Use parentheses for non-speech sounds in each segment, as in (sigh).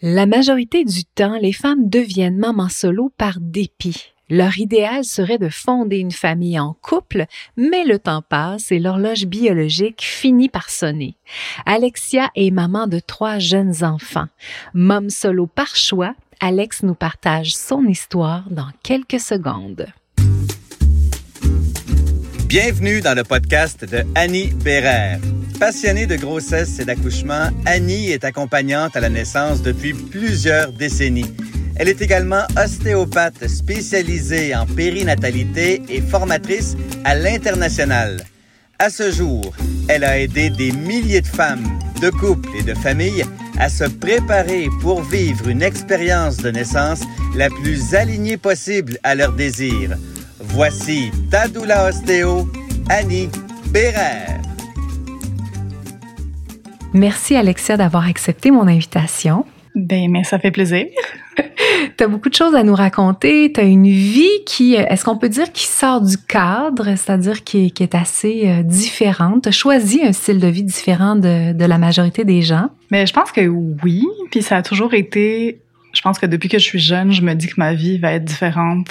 La majorité du temps, les femmes deviennent mamans solo par dépit. Leur idéal serait de fonder une famille en couple, mais le temps passe et l'horloge biologique finit par sonner. Alexia est maman de trois jeunes enfants. Mom solo par choix, Alex nous partage son histoire dans quelques secondes. Bienvenue dans le podcast de Annie Bérère. Passionnée de grossesse et d'accouchement, Annie est accompagnante à la naissance depuis plusieurs décennies. Elle est également ostéopathe spécialisée en périnatalité et formatrice à l'international. À ce jour, elle a aidé des milliers de femmes, de couples et de familles à se préparer pour vivre une expérience de naissance la plus alignée possible à leurs désirs. Voici Tadoula Ostéo, Annie Bérère. Merci Alexia d'avoir accepté mon invitation. Ben, mais ça fait plaisir. (laughs) tu as beaucoup de choses à nous raconter. Tu as une vie qui, est-ce qu'on peut dire, qui sort du cadre, c'est-à-dire qui, qui, est assez euh, différente? Tu as choisi un style de vie différent de, de la majorité des gens? Mais je pense que oui. Puis ça a toujours été, je pense que depuis que je suis jeune, je me dis que ma vie va être différente.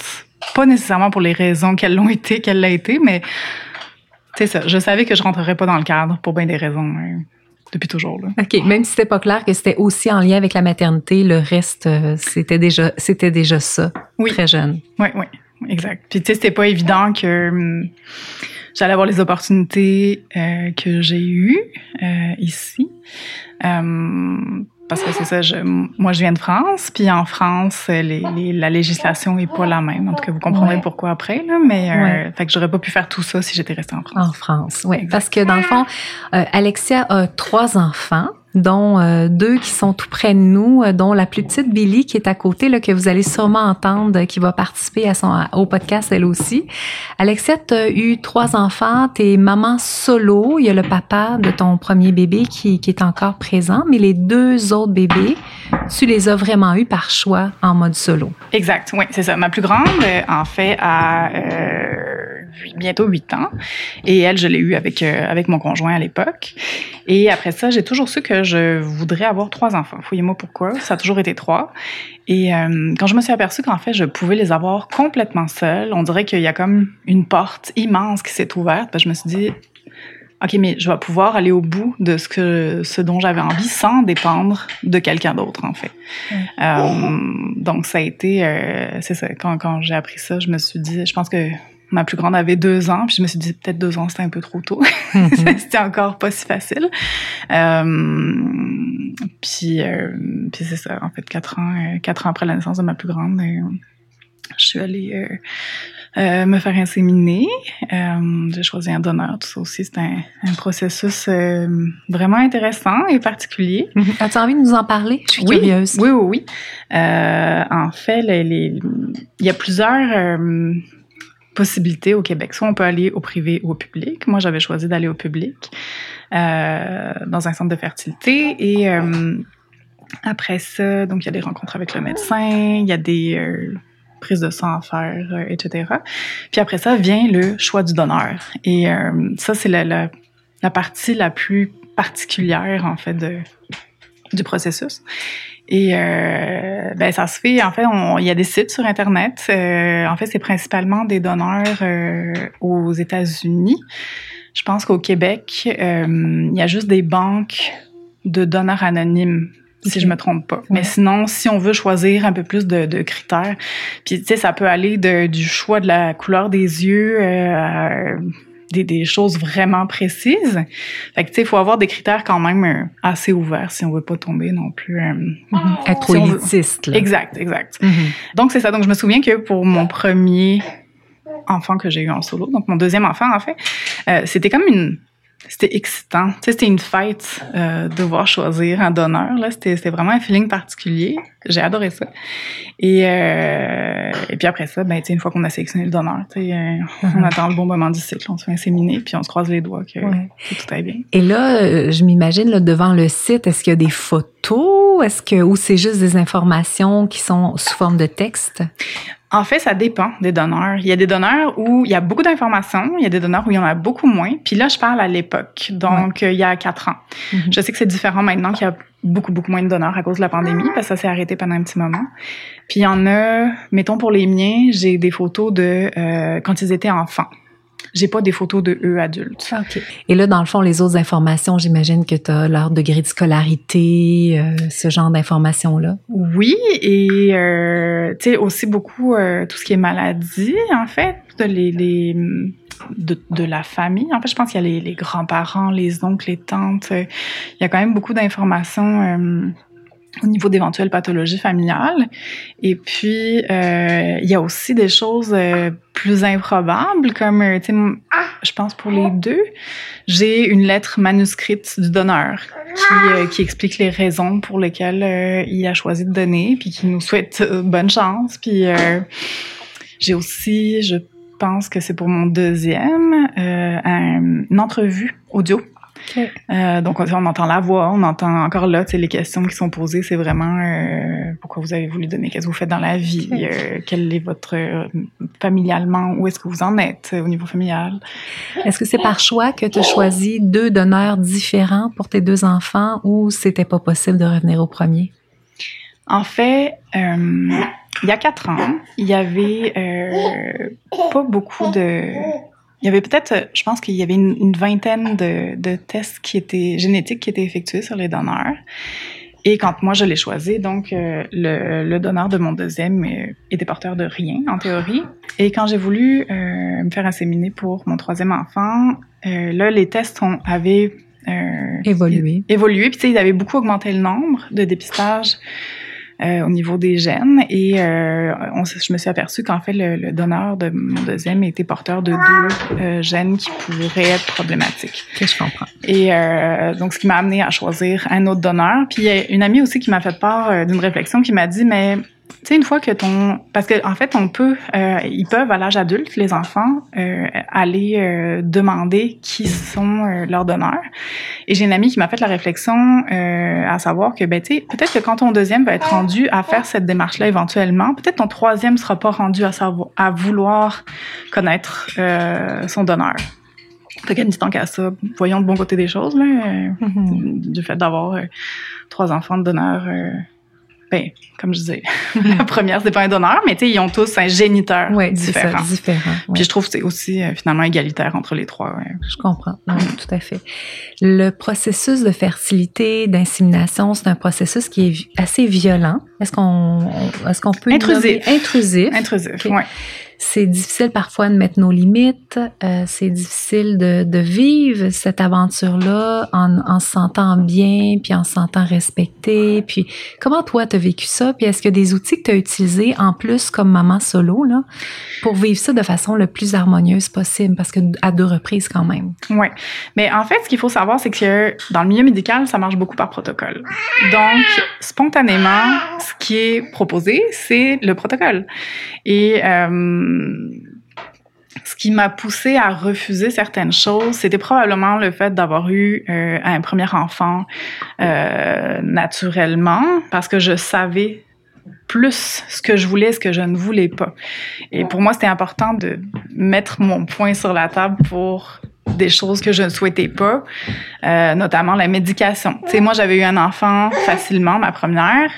Pas nécessairement pour les raisons qu'elles l'ont été, qu'elle l'a été, mais c'est ça. Je savais que je rentrerais pas dans le cadre pour bien des raisons. Hein depuis toujours. Là. OK. Même si c'était pas clair que c'était aussi en lien avec la maternité, le reste, euh, c'était déjà, c'était déjà ça. Oui. Très jeune. Oui, oui. Exact. Puis, tu sais, c'était pas évident que hum, j'allais avoir les opportunités euh, que j'ai eues euh, ici. Hum, parce que c'est ça, je, moi je viens de France, puis en France, les, la législation est pas la même. En tout cas, vous comprendrez pourquoi après, là, mais euh, fait que j'aurais pas pu faire tout ça si j'étais restée en France. En France, oui. Parce que dans le fond, euh, Alexia a trois enfants dont euh, deux qui sont tout près de nous, euh, dont la plus petite Billy qui est à côté, là, que vous allez sûrement entendre, qui va participer à son, au podcast elle aussi. Alexia, tu as eu trois enfants, t'es maman solo, il y a le papa de ton premier bébé qui, qui est encore présent, mais les deux autres bébés, tu les as vraiment eus par choix en mode solo. Exact, oui, c'est ça. Ma plus grande, euh, en fait, a bientôt huit ans, et elle, je l'ai eue avec, avec mon conjoint à l'époque. Et après ça, j'ai toujours su que je voudrais avoir trois enfants. Fouillez-moi pourquoi. Ça a toujours été trois. Et euh, quand je me suis aperçue qu'en fait, je pouvais les avoir complètement seule, on dirait qu'il y a comme une porte immense qui s'est ouverte. Ben, je me suis dit, OK, mais je vais pouvoir aller au bout de ce que ce dont j'avais envie sans dépendre de quelqu'un d'autre, en fait. Euh, donc, ça a été, euh, c'est ça, quand, quand j'ai appris ça, je me suis dit, je pense que Ma plus grande avait deux ans, puis je me suis dit peut-être deux ans c'était un peu trop tôt. Mhm. (laughs) c'était encore pas si facile. Euh, puis, euh, puis c'est ça. En fait, quatre ans, euh, quatre ans après la naissance de ma plus grande, je suis allée euh, me faire inséminer. J'ai choisi un donneur. Tout ça aussi, c'est un, un, processus vraiment intéressant et particulier. Mhm. As-tu envie de nous en parler? Je suis curieuse. Oui, oui, oui. en fait, il y a plusieurs possibilités au Québec. Soit on peut aller au privé ou au public. Moi, j'avais choisi d'aller au public euh, dans un centre de fertilité. Et euh, après ça, donc il y a des rencontres avec le médecin, il y a des euh, prises de sang à faire, etc. Puis après ça vient le choix du donneur. Et ça, c'est la, partie la plus particulière, en fait, du processus. Et euh, ben ça se fait. En fait, il y a des sites sur internet. Euh, en fait, c'est principalement des donneurs euh, aux États-Unis. Je pense qu'au Québec, il y a juste des banques de donneurs anonymes si je me trompe pas. Mais sinon, si on veut choisir un peu plus de, de critères, puis tu sais, ça peut aller de, du choix de la couleur des yeux euh, des, des, choses vraiment précises. Fait que tu sais, il faut avoir des critères quand même euh, assez ouverts si on veut pas tomber non plus. Euh, mm-hmm. Être trop élitiste. Exact, exact. Mm-hmm. Donc c'est ça. Donc je me souviens que pour mon premier enfant que j'ai eu en solo, donc mon deuxième enfant en fait, euh, c'était comme une c'était excitant. Tu sais, c'était une fête euh, de devoir choisir un donneur. Là, c'était, c'était vraiment un feeling particulier. J'ai adoré ça. Et, euh, et puis après ça, ben, tu sais, une fois qu'on a sélectionné le donneur, tu sais, euh, on attend le bon moment du cycle, on se fait inséminer, puis on se croise les doigts que, tout aille bien. Et là, euh, je m'imagine là, devant le site, est-ce qu'il y a des photos, est-ce que ou c'est juste des informations qui sont sous forme de texte? En fait, ça dépend des donneurs. Il y a des donneurs où il y a beaucoup d'informations, il y a des donneurs où il y en a beaucoup moins. Puis là, je parle à l'époque, donc euh, il y a quatre ans. Mm-hmm. Je sais que c'est différent maintenant qu'il y a beaucoup, beaucoup moins de donneurs à cause de la pandémie, parce que ça s'est arrêté pendant un petit moment. Puis il y en a, mettons pour les miens, j'ai des photos de euh, quand ils étaient enfants. J'ai pas des photos de eux adultes. OK. Et là, dans le fond, les autres informations, j'imagine que tu as leur degré de scolarité, euh, ce genre d'informations-là. Oui, et euh, tu sais, aussi beaucoup euh, tout ce qui est maladie, en fait, les, les de, de, la famille. En fait, je pense qu'il y a les, les grands-parents, les oncles, les tantes. Il y a quand même beaucoup d'informations au niveau d'éventuelles pathologies familiales. Et puis, euh, il y a aussi des choses euh, plus improbables, comme, euh, tu sais, je pense pour les deux, j'ai une lettre manuscrite du donneur qui, qui explique les raisons pour lesquelles il a choisi de donner, puis qui nous souhaite bonne chance. Puis, j'ai aussi, je pense que c'est pour mon deuxième, un, une entrevue audio euh, donc, on, entend la voix, on entend encore là, tu sais, les questions qui sont posées, c'est vraiment euh, pourquoi vous avez voulu donner, qu'est-ce que vous faites dans la vie, euh, quel est votre familialement, où est-ce que vous en êtes au niveau familial? Est-ce que c'est par choix que tu as choisi deux donneurs différents pour tes deux enfants ou c'était pas possible de revenir au premier? En fait, il y a quatre ans, il y avait pas beaucoup de il y avait peut-être, euh, je pense qu'il y avait une, vingtaine de, de, tests qui étaient génétiques qui étaient effectués sur les donneurs. Et quand moi je l'ai choisi, donc euh, le, le, donneur de mon deuxième euh, était porteur de rien en théorie. Et quand j'ai voulu me faire inséminer pour mon troisième enfant, là les tests ont, avaient évolué. Évolué, puis tu sais, ils avaient beaucoup augmenté le nombre de dépistages. Euh, au niveau des gènes. Et euh, on, je me suis aperçue qu'en fait, le, le, donneur de mon deuxième était porteur de deux euh, gènes qui pourraient être problématiques. Que je comprends. Et donc, ce qui m'a amené à choisir un autre donneur. Puis, il y a une amie aussi qui m'a fait part d'une réflexion qui m'a dit, mais tu sais, une fois que ton... Parce que en fait, on peut... Euh, ils peuvent, à l'âge adulte, les enfants, euh, aller euh, demander qui sont euh, leurs donneurs. Et j'ai une amie qui m'a fait la réflexion à savoir que, ben, tu sais, peut-être que quand ton deuxième va être rendu à faire cette démarche-là éventuellement, peut-être ton troisième sera pas rendu à, savoir, à vouloir connaître son donneur. Fait qu'à tant qu'à ça, voyons le bon côté des choses, là, mm-hmm. du fait d'avoir trois enfants de donneurs ben, comme je disais, (laughs) la première, c'est pas un donneur, mais tu sais, ils ont tous un géniteur ouais, différent. Ça, différent Puis je trouve que c'est aussi euh, finalement égalitaire entre les trois. Je comprends. Non, tout à fait. Le processus de fertilité, d'insémination, c'est un processus qui est assez violent. Est-ce qu'on, est-ce qu'on peut intrusif, intrusif, intrusif, ouais c'est difficile parfois de mettre nos limites, euh, c'est difficile de, de, vivre cette aventure-là en, en, se sentant bien, puis en se sentant respecté. Puis comment toi, tu as vécu ça? Puis est-ce a des outils que tu as utilisés en plus comme maman solo là, pour vivre ça de façon le plus harmonieuse possible? Parce que à deux reprises quand même. Oui. Mais en fait, ce qu'il faut savoir, c'est que dans le milieu médical, ça marche beaucoup par protocole. Donc, spontanément, ce qui est proposé, c'est le protocole. Et... Euh, ce qui m'a poussé à refuser certaines choses, c'était probablement le fait d'avoir eu euh, un premier enfant euh, naturellement, parce que je savais plus ce que je voulais, ce que je ne voulais pas. Et pour moi, c'était important de mettre mon point sur la table pour des choses que je ne souhaitais pas, euh, notamment la médication. Tu sais, moi, j'avais eu un enfant facilement, ma première.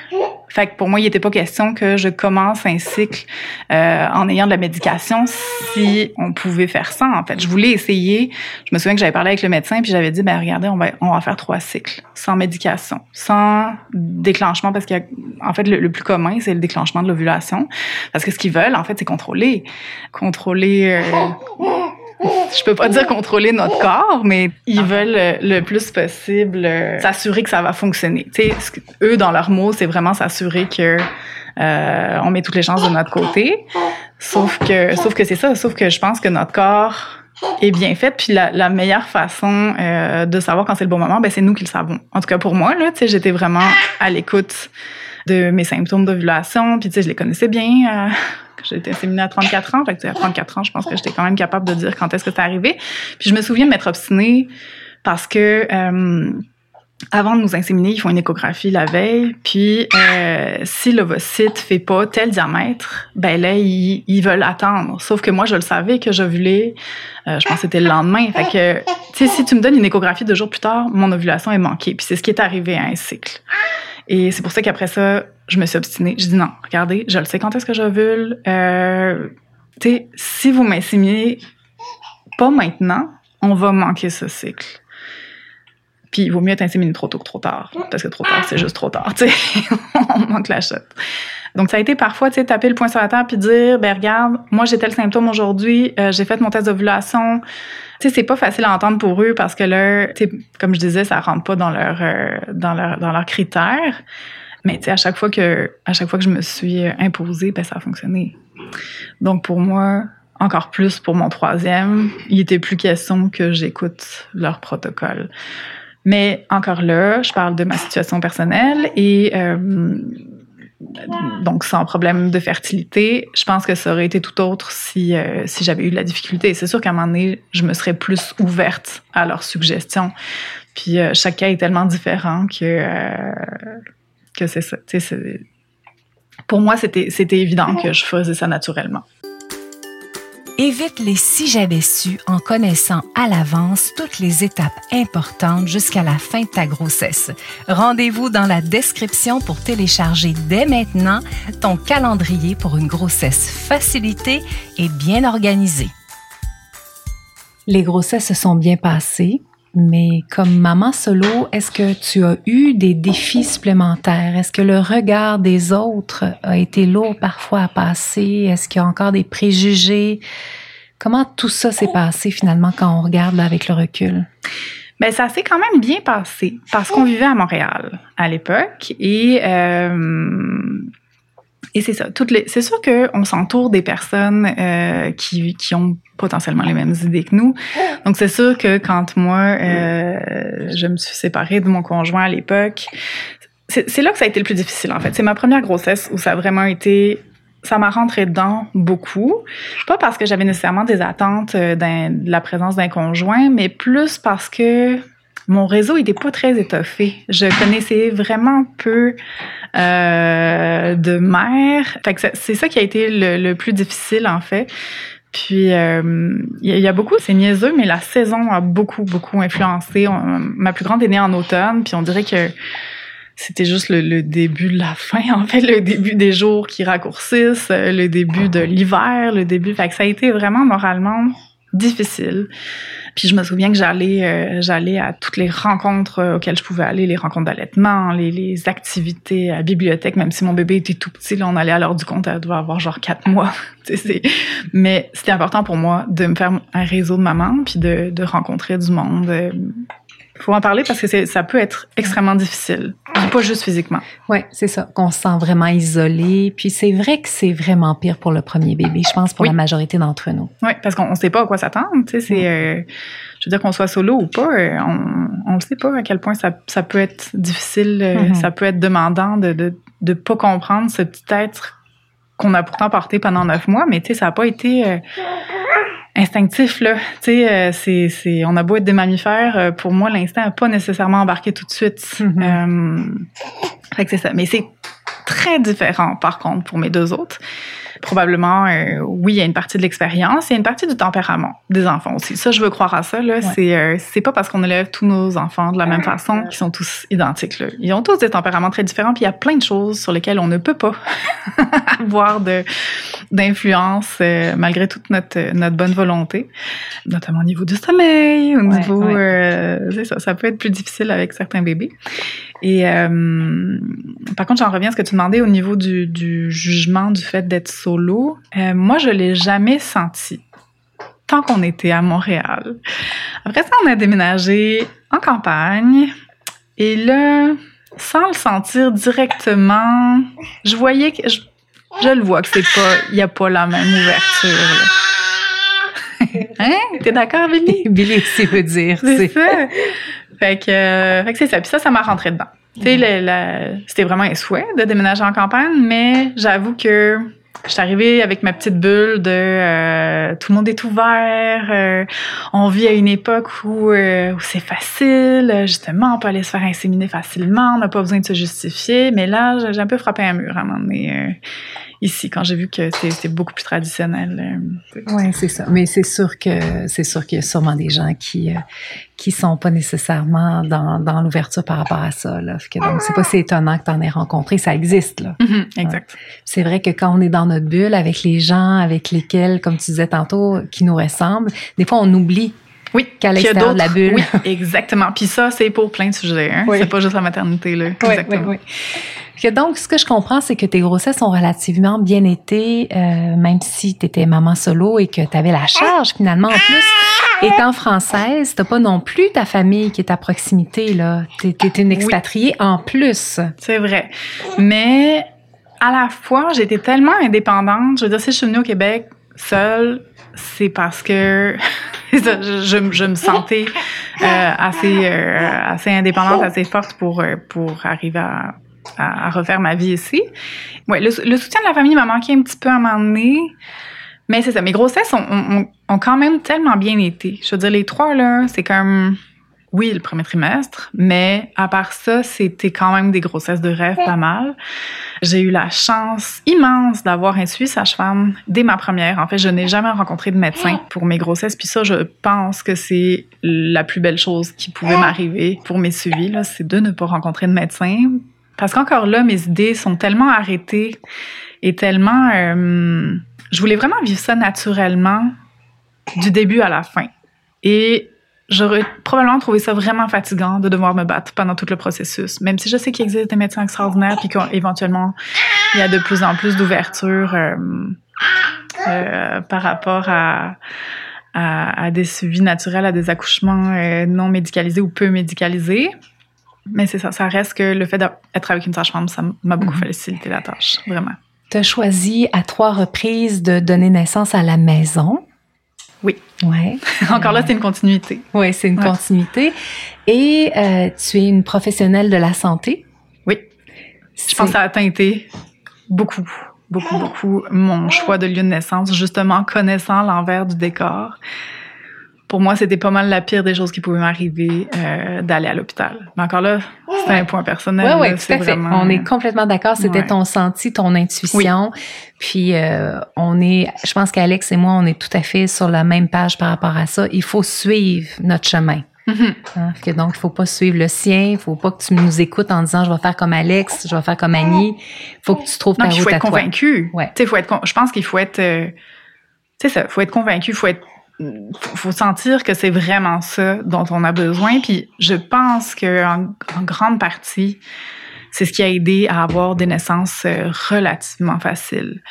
Fait que pour moi, il n'était pas question que je commence un cycle euh, en ayant de la médication si on pouvait faire ça. En fait, je voulais essayer. Je me souviens que j'avais parlé avec le médecin puis j'avais dit, ben regardez, on va on va faire trois cycles sans médication, sans déclenchement parce qu'en fait le, le, plus commun c'est le déclenchement de l'ovulation parce que ce qu'ils veulent en fait c'est contrôler, contrôler. Euh, (laughs) (laughs) je peux pas dire contrôler notre corps, mais ils veulent le, plus possible euh, s'assurer que ça va fonctionner. Tu sais, eux dans leurs mots, c'est vraiment s'assurer que euh, on met toutes les chances de notre côté. Sauf que, sauf que c'est ça. Sauf que je pense que notre corps est bien fait. Puis la, la meilleure façon euh, de savoir quand c'est le bon moment, ben c'est nous qui le savons. En tout cas pour moi là, tu sais, j'étais vraiment à l'écoute de mes symptômes d'ovulation. Puis tu sais, je les connaissais bien. Euh, été inséminée à 34 ans. Fait que, à 34 ans, je pense que j'étais quand même capable de dire quand est-ce que c'est arrivé. Puis je me souviens de m'être obstinée parce que euh, avant de nous inséminer, ils font une échographie la veille. Puis, euh, si l'ovocyte fait pas tel diamètre, ben là, ils, ils, veulent attendre. Sauf que moi, je le savais que j'ovulais. Euh, je pense que c'était le lendemain. Fait que, tu sais, si tu me donnes une échographie deux jours plus tard, mon ovulation est manquée. Puis c'est ce qui est arrivé à un cycle. Et c'est pour ça qu'après ça, je me suis obstinée. Je dis non, regardez, je le sais quand est-ce que j'ovule. Euh, tu sais, si vous m'inséminez pas maintenant, on va manquer ce cycle. Puis il vaut mieux être inséminé trop tôt que trop tard. Parce que trop tard, c'est juste trop tard. (laughs) Tu sais, on manque la chute. Donc ça a été parfois, tu sais, taper le poing sur la table puis dire, ben regarde, moi j'ai tel symptôme aujourd'hui, euh, j'ai fait mon test d'ovulation. Tu sais, c'est pas facile à entendre pour eux parce que là, tu sais, comme je disais, ça rentre pas dans leur euh, dans leur dans leurs critères. Mais tu sais, à chaque fois que à chaque fois que je me suis imposée, ben ça a fonctionné. Donc pour moi, encore plus pour mon troisième, il était plus question que j'écoute leur protocole. Mais encore là, je parle de ma situation personnelle et euh, donc sans problème de fertilité. Je pense que ça aurait été tout autre si, euh, si j'avais eu de la difficulté. C'est sûr qu'à un moment donné, je me serais plus ouverte à leurs suggestions. Puis euh, chaque cas est tellement différent que, euh, que c'est ça. Pour moi, c'était évident que je faisais ça naturellement. Évite les si j'avais su en connaissant à l'avance toutes les étapes importantes jusqu'à la fin de ta grossesse. Rendez-vous dans la description pour télécharger dès maintenant ton calendrier pour une grossesse facilitée et bien organisée. Les grossesses se sont bien passées, mais comme maman solo, est-ce que tu as eu des défis supplémentaires? Est-ce que le regard des autres a été lourd parfois à passer? Est-ce qu'il y a encore des préjugés? Comment tout ça s'est passé finalement quand on regarde avec le recul? Ben ça s'est quand même bien passé parce qu'on vivait à Montréal à l'époque et euh, et c'est ça. Toutes les, c'est sûr qu'on s'entoure des personnes euh, qui, qui ont potentiellement les mêmes idées que nous. Donc c'est sûr que quand moi euh, je me suis séparée de mon conjoint à l'époque, c'est, là que ça a été le plus difficile en fait. C'est ma première grossesse où ça a vraiment été ça m'a rentré dedans beaucoup. Pas parce que j'avais nécessairement des attentes euh, de la présence d'un conjoint, mais plus parce que mon réseau était pas très étoffé. Je connaissais vraiment peu euh, de mères. c'est ça qui a été le, plus difficile en fait. Puis il euh, y, a beaucoup, c'est niaiseux, mais la saison a beaucoup beaucoup influencé. ma plus grande est née en automne, puis on dirait que c'était juste le, début de la fin, (laughs) en fait, le début des jours qui raccourcissent, le début de l'hiver, le début. Fait que ça a été vraiment moralement difficile. Puis je me souviens que j'allais euh, j'allais à toutes les rencontres euh, auxquelles je pouvais aller, les rencontres d'allaitement, les, les, activités à la bibliothèque, même si mon bébé était tout petit, là, on allait à l'heure du compte, elle devait avoir genre quatre mois. (laughs) Mais c'était important pour moi de me faire un réseau de mamans, puis de, de rencontrer du monde faut en parler parce que ça peut être extrêmement difficile, pas juste physiquement. Oui, c'est ça, qu'on se sent vraiment isolé. Puis c'est vrai que c'est vraiment pire pour le premier bébé, je pense, pour la majorité d'entre nous. Oui, parce qu'on ne sait pas à quoi s'attendre. Tu sais, c'est, euh, je veux dire qu'on soit solo ou pas, euh, on ne sait pas à quel point ça, ça peut être difficile, euh, mm-hmm. ça peut être demandant de de, de pas comprendre ce petit être qu'on a pourtant porté pendant neuf mois, mais tu sais, ça n'a pas été instinctif là. Tu sais, euh, c'est, c'est, on a beau être des mammifères, euh, pour moi l'instinct n'a pas nécessairement embarqué tout de suite. Mm-hmm. Euh, fait que c'est ça. Mais c'est très différent par contre pour mes deux autres probablement, euh, oui, il y a une partie de l'expérience, il y a une partie du tempérament des enfants aussi. Ça, je veux croire à ça. Là, c'est euh, c'est pas parce qu'on élève tous nos enfants de la même façon qu'ils sont tous identiques. Là. Ils ont tous des tempéraments très différents, puis il y a plein de choses sur lesquelles on ne peut pas (laughs) avoir de d'influence euh, malgré toute notre notre bonne volonté, notamment au niveau du sommeil, au niveau, ça, ça peut être plus difficile avec certains bébés. Et par contre, j'en reviens à ce que tu demandais au niveau du, du jugement du fait d'être solo. Euh, moi, je l'ai jamais senti tant qu'on était à Montréal. Après ça, on a déménagé en campagne. Et là, sans le sentir directement, je voyais que je, je le vois que c'est pas, il y a pas la même ouverture. Là. (laughs) hein? T'es d'accord, Billy? (laughs) Billy, c'est veut dire. C'est ça. Fait que, euh, fait que c'est ça. Puis ça, ça m'a rentré dedans. Sais, c'était vraiment un souhait de déménager en campagne, mais j'avoue que je suis arrivée avec ma petite bulle de euh, tout le monde est ouvert, euh, on vit à une époque où, euh, où c'est facile, justement, on peut aller se faire inséminer facilement, on n'a pas besoin de se justifier. Mais là, j'ai un peu frappé un mur à un moment donné ici quand j'ai vu que c'était beaucoup plus traditionnel. Oui, c'est ça. Mais c'est sûr que c'est sûr qu'il y a sûrement des gens qui qui sont pas nécessairement dans, dans l'ouverture par rapport à ça. Là. donc c'est pas si étonnant que tu en aies rencontré, ça existe là. Mm-hmm, exact. C'est vrai que quand on est dans notre bulle avec les gens avec lesquels, comme tu disais tantôt, qui nous ressemblent, des fois on oublie oui, qu'à l'extérieur de la bulle. Oui, exactement. Puis ça, c'est pour plein de sujets. Hein? C'est pas juste la maternité. Là. exactement. Oui, oui. donc, ce que je comprends, c'est que tes grossesses ont relativement bien été, euh, même si tu étais maman solo et que tu avais la charge finalement en plus. Étant française, t'as pas non plus ta famille qui est à proximité. là. T'es es une expatriée en plus. C'est vrai. Mais à la fois, j'étais tellement indépendante. Je veux dire, si je suis venue au Québec seule, c'est parce que (laughs) je, je, me sentais euh, assez, euh, assez indépendante, assez forte pour, euh, pour arriver à, à, refaire ma vie ici. Ouais, le, le, soutien de la famille m'a manqué un petit peu à un moment donné. Mais c'est ça, mes grossesses ont, ont, ont, quand même tellement bien été. Je veux dire, les trois, là, c'est comme oui, le premier trimestre, mais à part ça, c'était quand même des grossesses de rêve pas mal. J'ai eu la chance immense d'avoir un suivi sage-femme dès ma première. En fait, je n'ai jamais rencontré de médecin pour mes grossesses, puis ça, je pense que c'est la plus belle chose qui pouvait m'arriver pour mes suivis, là, c'est de ne pas rencontrer de médecin. Parce qu'encore là, mes idées sont tellement arrêtées et tellement... Euh, je voulais vraiment vivre ça naturellement du début à la fin. Et j'aurais probablement trouvé ça vraiment fatigant de devoir me battre pendant tout le processus. Même si je sais qu'il existe des médecins extraordinaires, puis qu'éventuellement, il y a de plus en plus d'ouverture euh, euh, par rapport à, à, à, des suivis naturels, à des accouchements euh, non médicalisés ou peu médicalisés. Mais c'est ça, ça reste que le fait d'être avec une sage-femme, ça m'a beaucoup mm-hmm. facilité la tâche, vraiment. Tu as choisi à trois reprises de donner naissance à la maison. Oui. Ouais. (laughs) Encore là, c'est une continuité. Oui, c'est une continuité. Et euh, tu es une professionnelle de la santé. Oui. Je pense que ça a teinté beaucoup, beaucoup, beaucoup mon choix de lieu de naissance, justement connaissant l'envers du décor pour moi, c'était pas mal la pire des choses qui pouvaient m'arriver euh, d'aller à l'hôpital. Mais encore là, c'est un point personnel. Oui, oui, tout à fait. On est complètement d'accord. C'était ton senti, ton intuition. Puis euh, on est, je pense qu'Alex et moi, on est tout à fait sur la même page par rapport à ça. Il faut suivre notre chemin. Mm-hmm. Hein, que donc, il faut pas suivre le sien. Il faut pas que tu nous écoutes en disant je vais faire comme Alex, je vais faire comme Annie. Il faut que tu trouves ta route il faut être convaincu. Ouais. Tu sais, faut être. Je pense qu'il faut être. Euh, tu sais, ça, faut être convaincu. Il faut être faut sentir que c'est vraiment ça dont on a besoin. Puis je pense que en, grande partie, c'est ce qui a aidé à avoir des naissances euh, relativement faciles.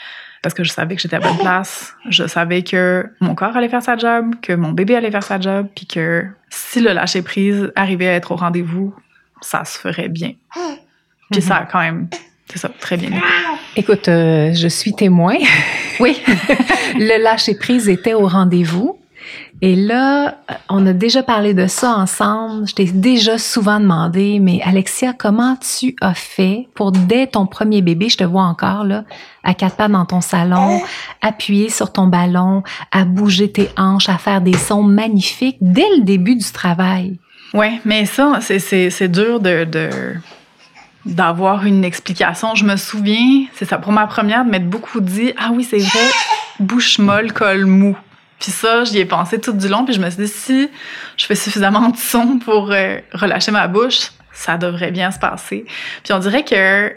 Parce que je savais que j'étais à bonne (laughs) place, je savais que mon corps allait faire sa job, que mon bébé allait faire sa job, puis que si le lâcher prise arrivait à être au rendez-vous, ça se ferait bien. Puis ça a quand même c'est ça, très bien. Écoute, euh, je suis témoin. Oui. (laughs) le lâcher prise était au rendez-vous. Et là, on a déjà parlé de ça ensemble. Je t'ai déjà souvent demandé, mais Alexia, comment tu as fait pour, dès ton premier bébé, je te vois encore là, à quatre pattes dans ton salon, appuyer sur ton ballon, à bouger tes hanches, à faire des sons magnifiques dès le début du travail? Oui, mais ça, c'est dur de, de d'avoir une explication. Je me souviens, c'est ça, pour ma première, de m'être beaucoup dit, ah oui, c'est vrai, bouche molle, col mou. Puis ça, j'y ai pensé tout du long, puis je me suis dit, si je fais suffisamment de son pour euh, relâcher ma bouche, ça devrait bien se passer. Puis on dirait que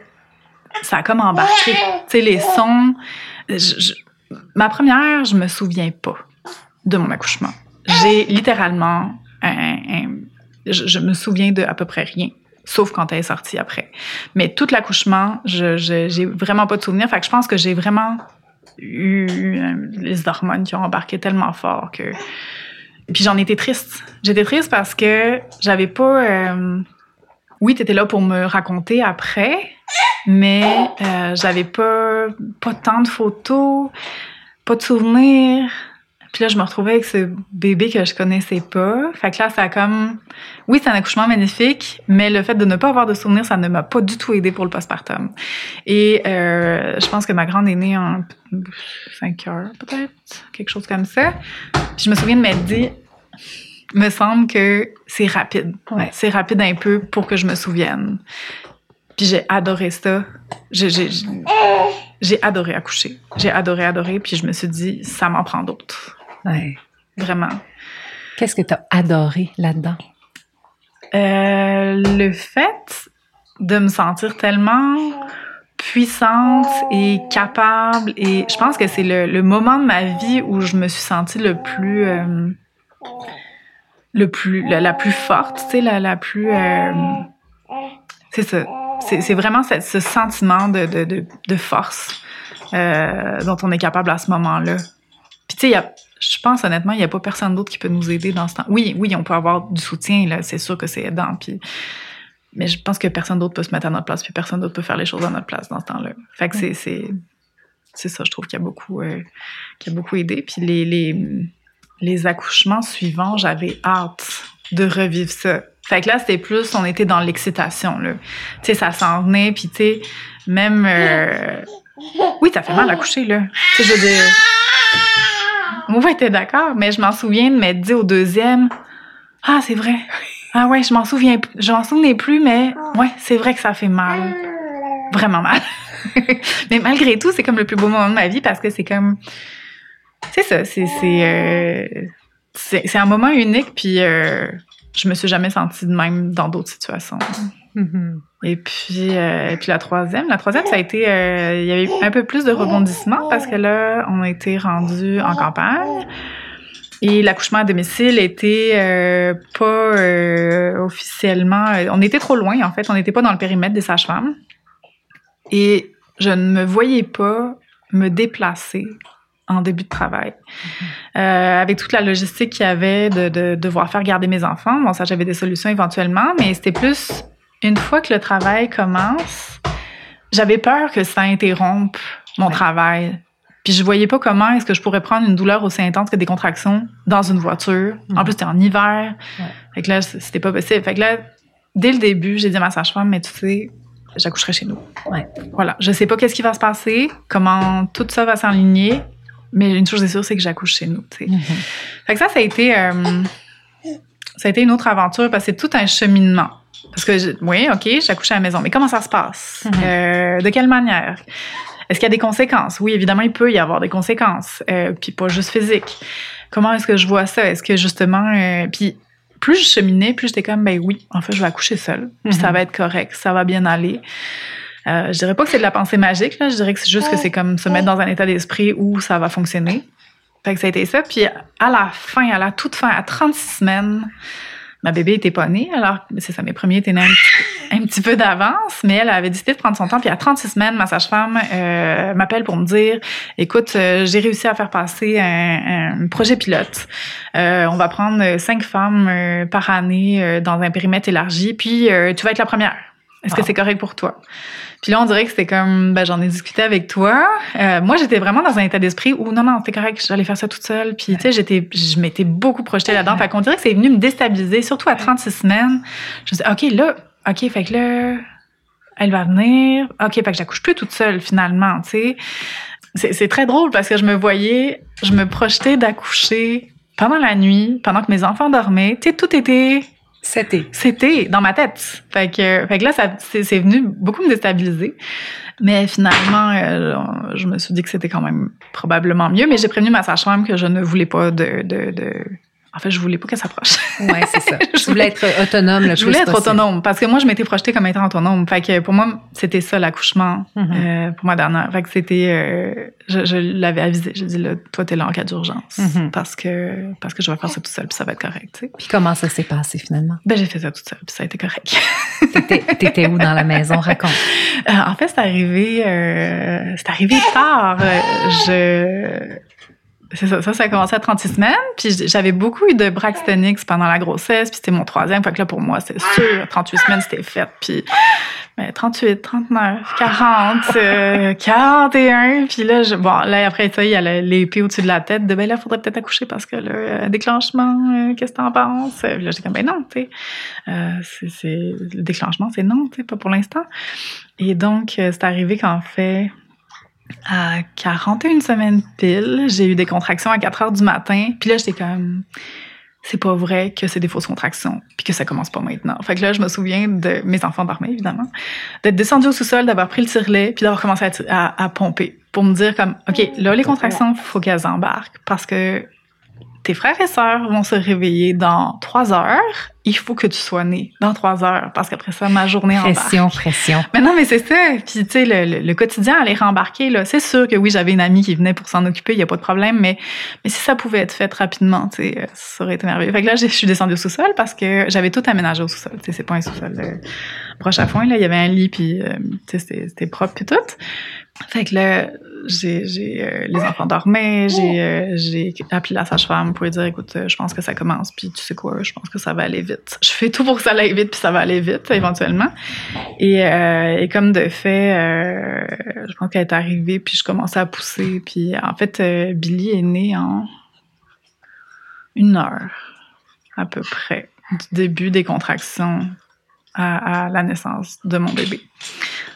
ça a comme embarqué. Tu sais, les sons. ma première, je me souviens pas de mon accouchement. J'ai littéralement un, je, me souviens de à peu près rien sauf quand elle est sortie après. Mais tout l'accouchement, je j'ai vraiment pas de souvenir. Fait que je pense que j'ai vraiment eu les hormones qui ont embarqué tellement fort que. Puis j'en étais triste. J'étais triste parce que j'avais pas. Euh... Oui, t'étais là pour me raconter après, mais euh, j'avais pas pas tant de photos, pas de souvenirs. Puis là, je me retrouvais avec ce bébé que je connaissais pas. Fait que là, ça a comme... Oui, c'est un accouchement magnifique, mais le fait de ne pas avoir de souvenirs, ça ne m'a pas du tout aidé pour le postpartum. Et euh, je pense que ma grande est née en 5 heures, peut-être, quelque chose comme ça. Puis je me souviens de m'être dit, me semble que c'est rapide. Ouais. C'est rapide un peu pour que je me souvienne. Puis j'ai adoré ça. J'ai, j'ai, j'ai adoré accoucher. J'ai adoré, adoré. Puis je me suis dit, ça m'en prend d'autres. Ouais. Vraiment. Qu'est-ce que tu as adoré là-dedans? Euh, le fait de me sentir tellement puissante et capable et je pense que c'est le, le moment de ma vie où je me suis sentie le plus euh, le plus la, la plus forte tu sais la, la plus euh, c'est ça c'est vraiment ce, ce sentiment de, de, de, de force euh, dont on est capable à ce moment-là puis tu sais il y a je pense honnêtement, il n'y a pas personne d'autre qui peut nous aider dans ce temps. Oui, oui, on peut avoir du soutien, là, c'est sûr que c'est aidant. Puis, mais je pense que personne d'autre peut se mettre à notre place, puis personne d'autre peut faire les choses à notre place dans ce temps-là. Fait que c'est, c'est, c'est ça, je trouve qu'il y a beaucoup, euh, qu'il y a beaucoup aidé. Puis les, les, les accouchements suivants, j'avais hâte de revivre ça. Fait que là, c'était plus, on était dans l'excitation, là. Tu sais, ça s'en venait, puis tu sais, même... euh, Oui, ça fait mal à coucher, là. Tu sais, je veux dire... Moi, t'es d'accord, mais je m'en souviens de m'être dit au deuxième, ah, c'est vrai. (laughs) Ah ouais, je m'en souviens, je m'en souvenais plus, mais ouais, c'est vrai que ça fait mal. Vraiment mal. (laughs) mais malgré tout, c'est comme le plus beau moment de ma vie parce que c'est comme, c'est ça, c'est, c'est, euh, c'est, c'est un moment unique, puis euh, je me suis jamais sentie de même dans d'autres situations. Mm-hmm. Et puis, euh, et puis la troisième, la troisième, ça a été, euh, il y avait un peu plus de rebondissements parce que là, on a été rendu en campagne. Et l'accouchement à domicile était euh, pas officiellement, on était trop loin en fait, on n'était pas dans le périmètre des sages-femmes. Et je ne me voyais pas me déplacer en début de travail. Euh, avec toute la logistique qu'il y avait de, de, devoir faire garder mes enfants, bon ça j'avais des solutions éventuellement, mais c'était plus une fois que le travail commence, j'avais peur que ça interrompe mon Ouais. travail. Puis je voyais pas comment est-ce que je pourrais prendre une douleur aussi intense que des contractions dans une voiture. En plus, c'était en hiver. Ouais. Fait que là, c'était pas possible. Fait que là, dès le début, j'ai dit à ma sage-femme, mais tu sais, j'accoucherai chez nous. Ouais. Voilà. Je sais pas qu'est-ce qui va se passer, comment tout ça va s'enligner, mais une chose est sûre, c'est que j'accouche chez nous. Mm-hmm. Fait que ça, ça a été, euh, ça a été une autre aventure parce que c'est tout un cheminement. Parce que, je- oui, OK, j'accouche à la maison, mais comment ça se passe? (laughs) Mhm. Euh, de quelle manière? Est-ce qu'il y a des conséquences? Oui, évidemment, il peut y avoir des conséquences, euh, puis pas juste physiques. Comment est-ce que je vois ça? Est-ce que justement, euh, puis plus je cheminais, plus j'étais comme, ben oui, en fait, je vais accoucher seule, puis ça Mhm. va être correct, ça va bien aller. Euh, je dirais pas que c'est de la pensée magique, là. Je dirais que c'est juste que c'est comme se mettre dans un état d'esprit où ça va fonctionner. Fait que ça a été ça. Puis à la fin, à la toute fin, à 36 semaines, ma bébé était pas née. Alors, c'est ça, mes premiers étaient nés un petit, peu- d'avance, mais elle avait décidé de prendre son temps. Puis à 36 semaines, ma sage-femme euh, m'appelle pour me dire, écoute, euh, j'ai réussi à faire passer un, un projet pilote. Euh, on va prendre cinq femmes euh, par année euh, dans un périmètre élargi, puis tu vas être la première. Est-ce que Wow. c'est correct pour toi? Puis là, on dirait que c'était comme, ben, j'en ai discuté avec toi. Euh, moi, j'étais vraiment dans un état d'esprit où, non, non, c'est correct, j'allais faire ça toute seule. Puis, tu sais, j'étais, je m'étais beaucoup projetée là-dedans. Ouais. Fait qu'on dirait que c'est venu me déstabiliser, surtout à 36 semaines. Je me dit, OK, là, OK, fait que là, elle va venir. OK, fait que j'accouche plus toute seule, finalement, tu sais. C'est, c'est très drôle parce que je me voyais, je me projetais d'accoucher pendant la nuit, pendant que mes enfants dormaient. Tu sais, tout était C'était. c'était dans ma tête. Fait que, fait que là, ça, c'est, venu beaucoup me déstabiliser. Mais finalement, euh, je me suis dit que c'était quand même probablement mieux. Mais j'ai prévenu ma sage-femme que je ne voulais pas de, de, de... En fait, je voulais pas qu'elle s'approche. Ouais, c'est ça. (laughs) Je voulais être autonome le je voulais être possible. autonome parce que moi, je m'étais projetée comme étant autonome. Fait que pour moi, c'était ça l'accouchement Mhm. euh, pour ma dernière. Fait que c'était, euh, je, je l'avais avisé. J'ai dit là, toi, t'es là en cas d'urgence Mhm. parce que parce que je vais faire ça tout seul puis ça va être correct. Tu sais. Puis comment ça s'est passé finalement? Ben j'ai fait ça toute seule puis ça a été correct. T'étais t'étais (laughs) où dans la maison? Raconte. Euh, en fait, c'est arrivé, euh, c'est arrivé tard. Euh, Je, c'est ça, ça, a commencé à 36 semaines. Puis j'avais beaucoup eu de Braxtonix pendant la grossesse. Puis c'était mon troisième. Fait que là, pour moi, c'est sûr, 38 semaines, c'était fait. Puis ben, 38, 39, 40, 41. Puis là, je, bon, là, après ça, il y a l'épée au-dessus de la tête de, ben là, faudrait peut-être accoucher parce que le euh, déclenchement, euh, qu'est-ce que t'en penses? Puis là, j'étais comme, ben non, tu sais, euh, le déclenchement, c'est non, tu sais, pas pour l'instant. Et donc, c'est arrivé qu'en fait, à 41 semaines pile, j'ai eu des contractions à 4 heures du matin. Puis là, j'étais comme, c'est pas vrai que c'est des fausses contractions, puis que ça commence pas maintenant. Fait que là, je me souviens de mes enfants dormaient, évidemment, d'être descendu au sous-sol, d'avoir pris le tirelet, puis d'avoir commencé à, à, pomper pour me dire comme, OK, là, les contractions, faut qu'elles embarquent parce que tes frères et sœurs vont se réveiller dans trois heures. Il faut que tu sois né dans trois heures parce qu'après ça, ma journée embarque. Pression, pression. Mais non, mais c'est ça. Puis, tu sais, le, le, quotidien allait rembarquer, là. C'est sûr que oui, j'avais une amie qui venait pour s'en occuper, il n'y a pas de problème, mais, mais si ça pouvait être fait rapidement, tu sais, ça aurait été merveilleux. Fait que là, je suis descendue au sous-sol parce que j'avais tout aménagé au sous-sol. Tu sais, c'est pas un sous-sol euh, proche à fond, là. Il y avait un lit, puis, euh, tu sais, c'était propre, puis tout. Fait que là, j'ai, j'ai euh, les enfants dormaient, j'ai, euh, j'ai appelé la sage-femme pour lui dire écoute, euh, je pense que ça commence, puis tu sais quoi, je pense que ça va aller vite. (laughs) Je fais tout pour que ça aille vite, puis ça va aller vite éventuellement. Et, et comme de fait, je pense qu'elle est arrivée, puis je commençais à pousser, puis en fait, Billy est né en une heure à peu près du début des contractions à, à la naissance de mon bébé.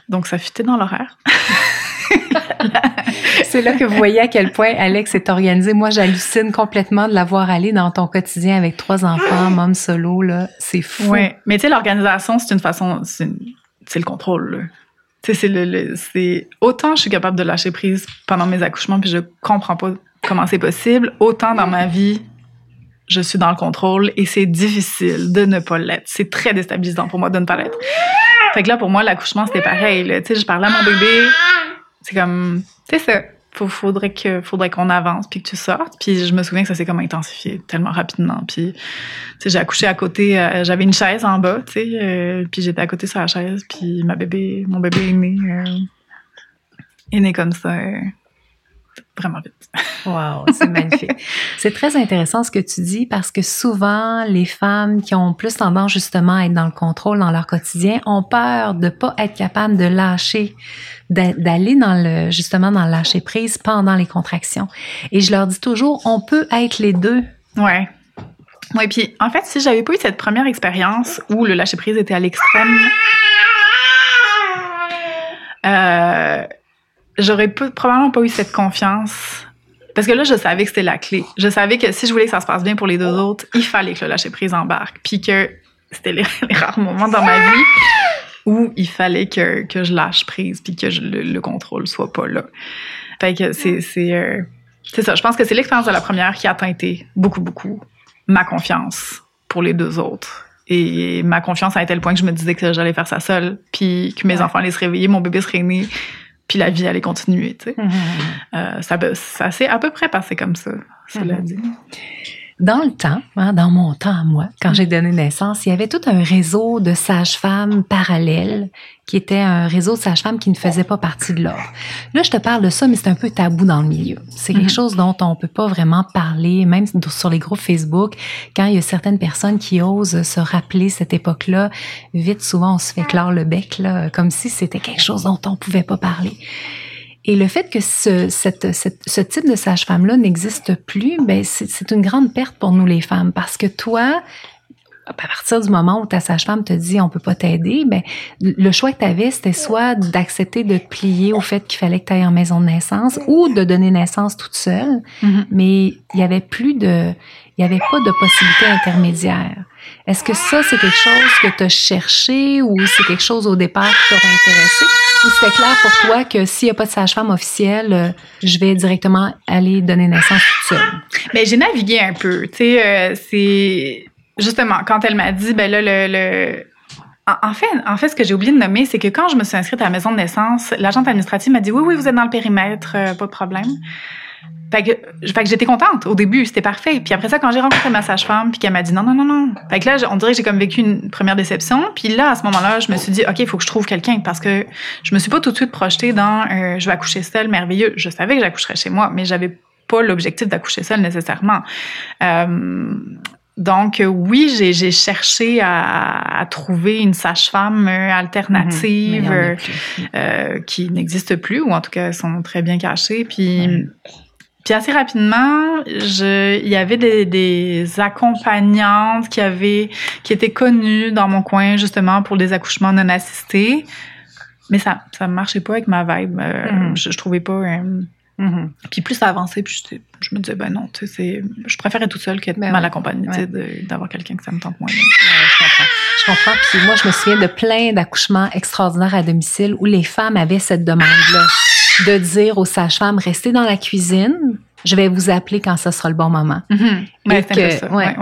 Donc ça fitait dans l'horaire. (laughs) (laughs) c'est là que vous voyez à quel point Alex est organisé. Moi, j'hallucine complètement de l'avoir allé dans ton quotidien avec trois enfants, (gasps) mom solo, là. C'est fou. Oui. Mais tu sais, l'organisation, c'est une façon, c'est le contrôle, Tu sais, c'est le, c'est, autant je suis capable de lâcher prise pendant mes accouchements puis je comprends pas comment c'est possible, autant dans ma vie, je suis dans le contrôle et c'est difficile de ne pas l'être. C'est très déstabilisant pour moi de ne pas l'être. Fait que là, pour moi, l'accouchement, c'était pareil. Tu sais, je parlais à mon bébé, c'est comme, c'est ça. faudrait que, faudrait qu'on avance puis que tu sortes. Puis je me souviens que ça s'est comme intensifié tellement rapidement. Puis, j'ai accouché à côté, euh, j'avais une chaise en bas, tu sais, euh, puis j'étais à côté sur la chaise. Puis ma bébé, mon bébé est né, euh, est né comme ça vraiment vite. Wow, c'est magnifique. (laughs) c'est très intéressant ce que tu dis parce que souvent, les femmes qui ont plus tendance justement à être dans le contrôle dans leur quotidien ont peur de pas être capables de lâcher, d'aller dans le, justement dans le lâcher prise pendant les contractions. Et je leur dis toujours, on peut être les deux. Ouais. Oui, puis en fait, si j'avais pas eu cette première expérience où le lâcher prise était à l'extrême, euh, j'aurais probablement pas eu cette confiance. Parce que là, je savais que c'était la clé. Je savais que si je voulais que ça se passe bien pour les deux autres, il fallait que le lâcher prise embarque. Puis que c'était les, (laughs) rares moments dans ma vie où il fallait que, que je lâche prise puis que je, le, contrôle soit pas là. Fait que c'est, c'est, euh, c'est ça. Je pense que c'est l'expérience de la première qui a teinté beaucoup, beaucoup ma confiance pour les deux autres. Et ma confiance à un tel point que je me disais que j'allais faire ça seule, puis que mes enfants allaient se réveiller, mon bébé serait né, puis la vie allait continuer, tu sais. Mm-hmm. euh, ça, ça s'est à peu près passé comme ça, cela mm-hmm. dit. Dans le temps, hein, dans mon temps à moi, quand j'ai donné naissance, il y avait tout un réseau de sages-femmes parallèles qui était un réseau de sages-femmes qui ne faisait pas partie de l'ordre. Là, je te parle de ça, mais c'est un peu tabou dans le milieu. C'est quelque mhm. chose dont on peut pas vraiment parler, même sur les groupes Facebook, quand il y a certaines personnes qui osent se rappeler cette époque-là, vite, souvent, on se fait clore le bec, là, comme si c'était quelque chose dont on pouvait pas parler. Et le fait que ce, ce type de sage-femme-là n'existe plus, ben c'est une grande perte pour nous les femmes parce que toi, à partir du moment où ta sage-femme te dit on peut pas t'aider, ben le choix que tu avais c'était soit d'accepter de te plier au fait qu'il fallait que tu ailles en maison de naissance ou de donner naissance toute seule, mm-hmm. mais il y avait plus de il y avait pas de possibilité intermédiaire. Est-ce que ça c'est quelque chose que tu as cherché ou c'est quelque chose au départ qui t'aurait intéressé? Ou c'était clair pour toi que s'il n'y a pas de sage-femme officielle, euh, je vais directement aller donner naissance toute seule? Mais j'ai navigué un peu. Tu sais, euh, c'est justement quand elle m'a dit, ben là, le, le... En, fait, en fait, ce que j'ai oublié de nommer, c'est que quand je me suis inscrite à la maison de naissance, l'agente administrative m'a dit oui, oui, vous êtes dans le périmètre, euh, pas de problème. Fait que, fait que j'étais contente au début, c'était parfait. Puis après ça, quand j'ai rencontré ma sage-femme, puis qu'elle m'a dit non, non, non, non. Fait que là, on dirait que j'ai comme vécu une première déception. Puis là, à ce moment-là, je me suis dit, OK, il faut que je trouve quelqu'un parce que je me suis pas tout de suite projetée dans euh, je vais accoucher seule, merveilleux. Je savais que j'accoucherais chez moi, mais j'avais pas l'objectif d'accoucher seule nécessairement. Euh, donc oui, j'ai cherché à, à, trouver une sage-femme alternative euh, qui n'existe plus ou en tout cas sont très bien cachées. Puis puis assez rapidement, je, il y avait des, des, accompagnantes qui avaient, qui étaient connues dans mon coin justement pour des accouchements non assistés. Mais ça, ça marchait pas avec ma vibe. Euh, mm-hmm. je, je, trouvais pas. Euh, mm-hmm. Puis plus ça avançait, puis je, je, me disais ben non, tu sais, je préférais toute seule qu'être ben mal accompagnée, ouais. d'avoir quelqu'un que ça me tente moins. Ouais, je comprends. Je comprends. Puis moi, je me souviens de plein d'accouchements extraordinaires à domicile où les femmes avaient cette demande-là de dire aux sages-femmes, restez dans la cuisine, je vais vous appeler quand ce sera le bon moment. Mm-hmm. Et que, ouais,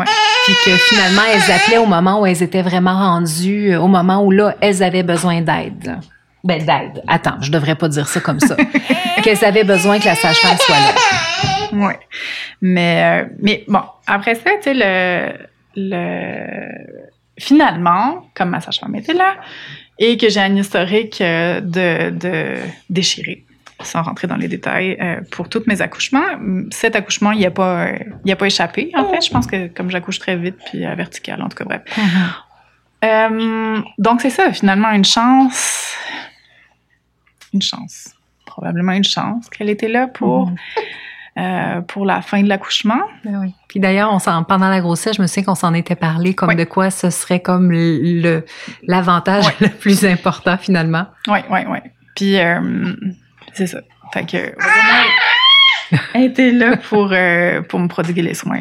Puis que finalement, elles appelaient au moment où elles étaient vraiment rendues, au moment où là, elles avaient besoin d'aide. Ben, d'aide. Attends, je devrais pas dire ça comme ça. (laughs) qu'elles avaient besoin que la sage-femme soit là. Oui. Mais, euh, mais bon, après ça, tu sais, le, le, finalement, comme ma sage-femme était là, et que j'ai un historique euh, de, de déchiré, sans rentrer dans les détails, euh, pour tous mes accouchements. Cet accouchement, il n'y a, pas, il a pas échappé, en fait. Je pense que comme j'accouche très vite, puis à vertical, en tout cas, bref. Mm-hmm. euh, donc, c'est ça, finalement, une chance. Une chance. Probablement une chance qu'elle était là pour. Mm-hmm. (laughs) Euh, pour la fin de l'accouchement. Ben oui. Puis d'ailleurs, on s'en pendant la grossesse, je me souviens qu'on s'en était parlé comme oui. de quoi ce serait comme le l'avantage (laughs) le plus important finalement. Oui, oui, oui. Puis euh, c'est ça. Fait que elle était là pour euh, pour me prodiguer les soins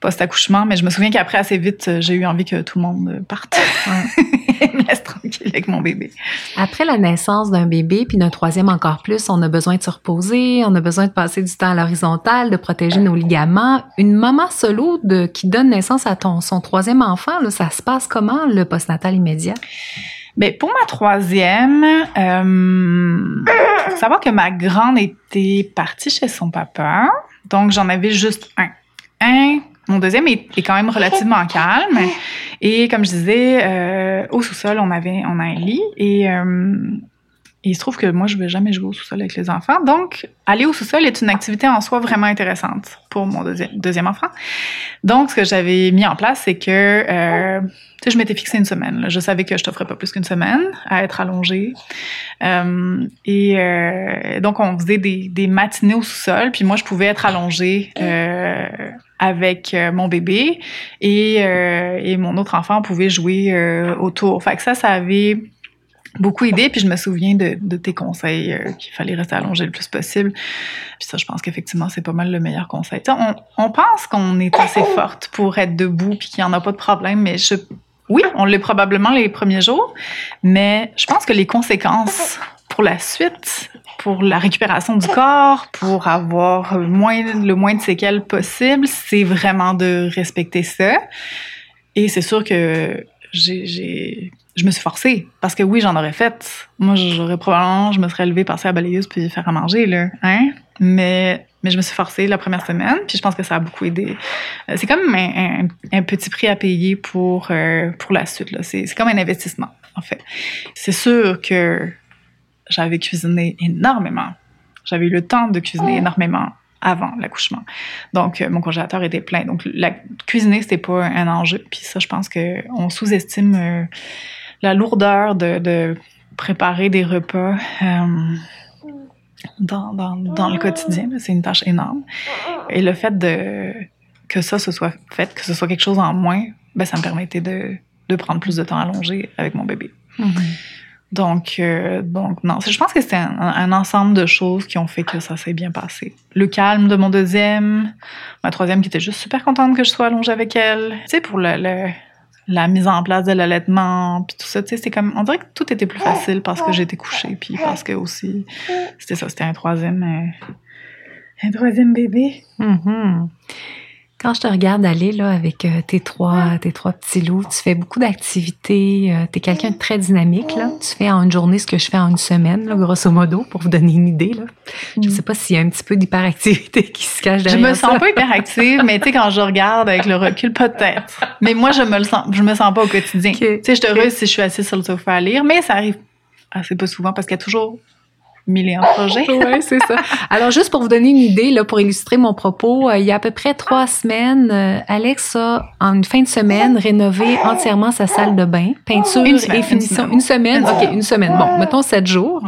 post-accouchement, mais je me souviens qu'après assez vite, j'ai eu envie que tout le monde parte. Ouais. (laughs) me laisse tranquille avec mon bébé. Après la naissance d'un bébé, puis d'un troisième encore plus, on a besoin de se reposer, on a besoin de passer du temps à l'horizontale, de protéger nos ligaments. Une maman solo de, qui donne naissance à ton, son troisième enfant, là, ça se passe comment, le postnatal immédiat? Mais pour ma troisième, euh, faut savoir que ma grande était partie chez son papa, donc j'en avais juste un. Un mon deuxième est, est, quand même relativement (laughs) calme. Et comme je disais, euh, au sous-sol, on avait on a un lit et, euh, et il se trouve que moi, je vais jamais jouer au sous-sol avec les enfants. Donc, aller au sous-sol est une activité en soi vraiment intéressante pour mon deuxième, enfant. Donc, ce que j'avais mis en place, c'est que euh, je m'étais fixé une semaine. Je savais que je t'offrais pas plus qu'une semaine à être allongée. Euh, et euh, donc, on faisait des, matinées au sous-sol. Puis moi, je pouvais être allongée euh, avec mon bébé et, et mon autre enfant pouvait jouer autour. Fait que ça, ça avait beaucoup aidé. Puis je me souviens de, tes conseils euh, qu'il fallait rester allongé le plus possible. Puis ça, je pense qu'effectivement, c'est pas mal le meilleur conseil. On, pense qu'on est assez forte pour être debout puis qu'il n'y en a pas de problème, mais je, oui, on l'est probablement les premiers jours, mais je pense que les conséquences pour la suite, pour la récupération du corps, pour avoir le moins de séquelles possible, c'est vraiment de respecter ça. Et c'est sûr que j'ai, je me suis forcée parce que oui, j'en aurais fait. Moi, j'aurais probablement, je me serais levée, passer à la balayeuse puis faire à manger là, hein. Mais mais je me suis forcée la première semaine, puis je pense que ça a beaucoup aidé. C'est comme un, un, un, petit prix à payer pour euh, pour la suite là. C'est, c'est comme un investissement en fait. C'est sûr que j'avais cuisiné énormément. J'avais eu le temps de cuisiner énormément avant l'accouchement. Donc, euh, mon congélateur était plein. Donc, la, cuisiner, c'était pas un enjeu. Puis ça, je pense que on sous-estime euh, la lourdeur de, préparer des repas euh, dans, le quotidien. C'est une tâche énorme. Et le fait que ça se soit fait, que ce soit quelque chose en moins, ben, ça me permettait de, prendre plus de temps allongé avec mon bébé. Mm-hmm. Donc, euh, donc non, je pense que c'est un, ensemble de choses qui ont fait que ça s'est bien passé. Le calme de mon deuxième, ma troisième qui était juste super contente que je sois allongée avec elle. Tu sais, pour le, la mise en place de l'allaitement, puis tout ça, tu sais, c'est comme, on dirait que tout était plus facile parce que j'étais couchée, puis parce que aussi, c'était ça, c'était un troisième, euh, un troisième bébé. Mm -hmm. Quand je te regarde aller là avec euh, tes trois tes trois petits loups, tu fais beaucoup d'activités. Euh, tu es quelqu'un de très dynamique là. Tu fais en une journée ce que je fais en une semaine, là, grosso modo, pour vous donner une idée là. Je sais pas s'il y a un petit peu d'hyperactivité (laughs) qui se cache derrière Je me ça. sens pas hyperactive, mais tu sais quand je regarde avec le recul peut-être. Mais moi je me le sens, je me sens pas au quotidien. Okay. Tu sais, je te okay. si je suis assise sur le sofa à lire, mais ça arrive assez pas souvent parce qu'il y a toujours mille et un projets. (laughs) oui, c'est ça. (laughs) Alors, juste pour vous donner une idée, là, pour illustrer mon propos, euh, il y a à peu près trois semaines, euh, Alex a, en une fin de semaine, rénové entièrement sa salle de bain, peinture et finition. Une semaine. OK, une semaine. Bon, mettons sept jours.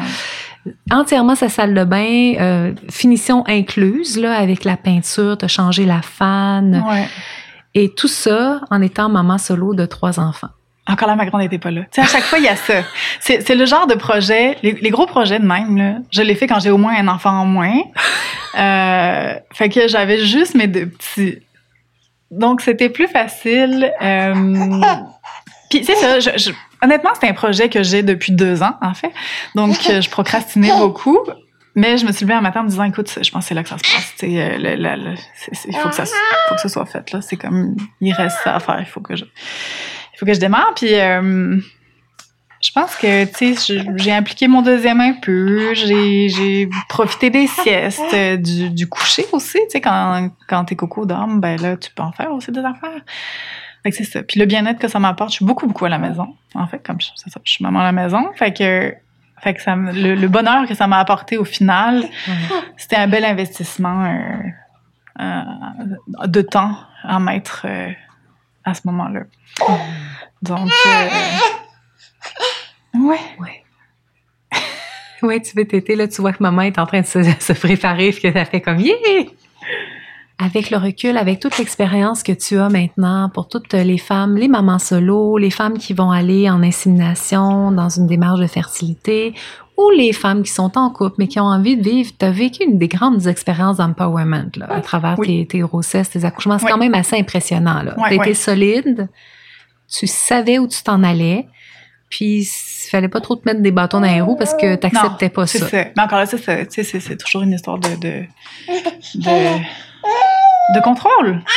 Entièrement sa salle de bain, euh, finition incluse, là, avec la peinture, t'as changé la fan. Ouais. Et tout ça en étant maman solo de trois enfants. Encore là, ma grande n'était pas là. Tu sais, à chaque fois, il y a ça. C'est, c'est le genre de projet, les, les, gros projets de même, là, je l'ai fait quand j'ai au moins un enfant en moins. (laughs) Euh, fait que j'avais juste mes deux petits. Donc, c'était plus facile. Euh, puis, c'est ça, je, je, honnêtement, c'était un projet que j'ai depuis deux ans, en fait. Donc, je procrastinais beaucoup. Mais je me suis levée un matin en me disant, écoute, je pense que c'est là que ça se passe. Il euh, faut, que ça, faut que ça soit fait. Là. C'est comme, il reste ça à faire. Il faut que je, faut que je démarre. Puis, euh, je pense que, tu sais, j'ai impliqué mon deuxième un peu. J'ai profité des siestes, euh, du, du coucher aussi. Tu sais, quand, quand tes cocos dorment, ben là, tu peux en faire aussi des affaires. Fait que c'est ça. Puis le bien-être que ça m'apporte, je suis beaucoup, beaucoup à la maison. En fait, comme je, ça, je suis maman à la maison. Fait que fait que ça, le, le bonheur que ça m'a apporté au final, c'était un bel investissement euh, euh, de temps à mettre euh, à ce moment-là. Donc, euh, ouais. Ouais. (laughs) ouais, tu veux t'aider, là, tu vois que maman est en train de se, (laughs) se préparer, puis que ça fait comme yeah! avec le recul, avec toute l'expérience que tu as maintenant pour toutes les femmes, les mamans solo, les femmes qui vont aller en insémination dans une démarche de fertilité, ou les femmes qui sont en couple mais qui ont envie de vivre, tu as vécu une des grandes expériences d'empowerment à travers Oui. tes, tes grossesses, tes accouchements. C'est Oui. quand même assez impressionnant. Tu étais ouais. solide, tu savais où tu t'en allais, puis il fallait pas trop te mettre des bâtons dans les roues parce que tu n'acceptais pas ça. ça. Mais encore là, ça, sais, c'est, toujours une histoire de, de, de, de contrôle. (laughs)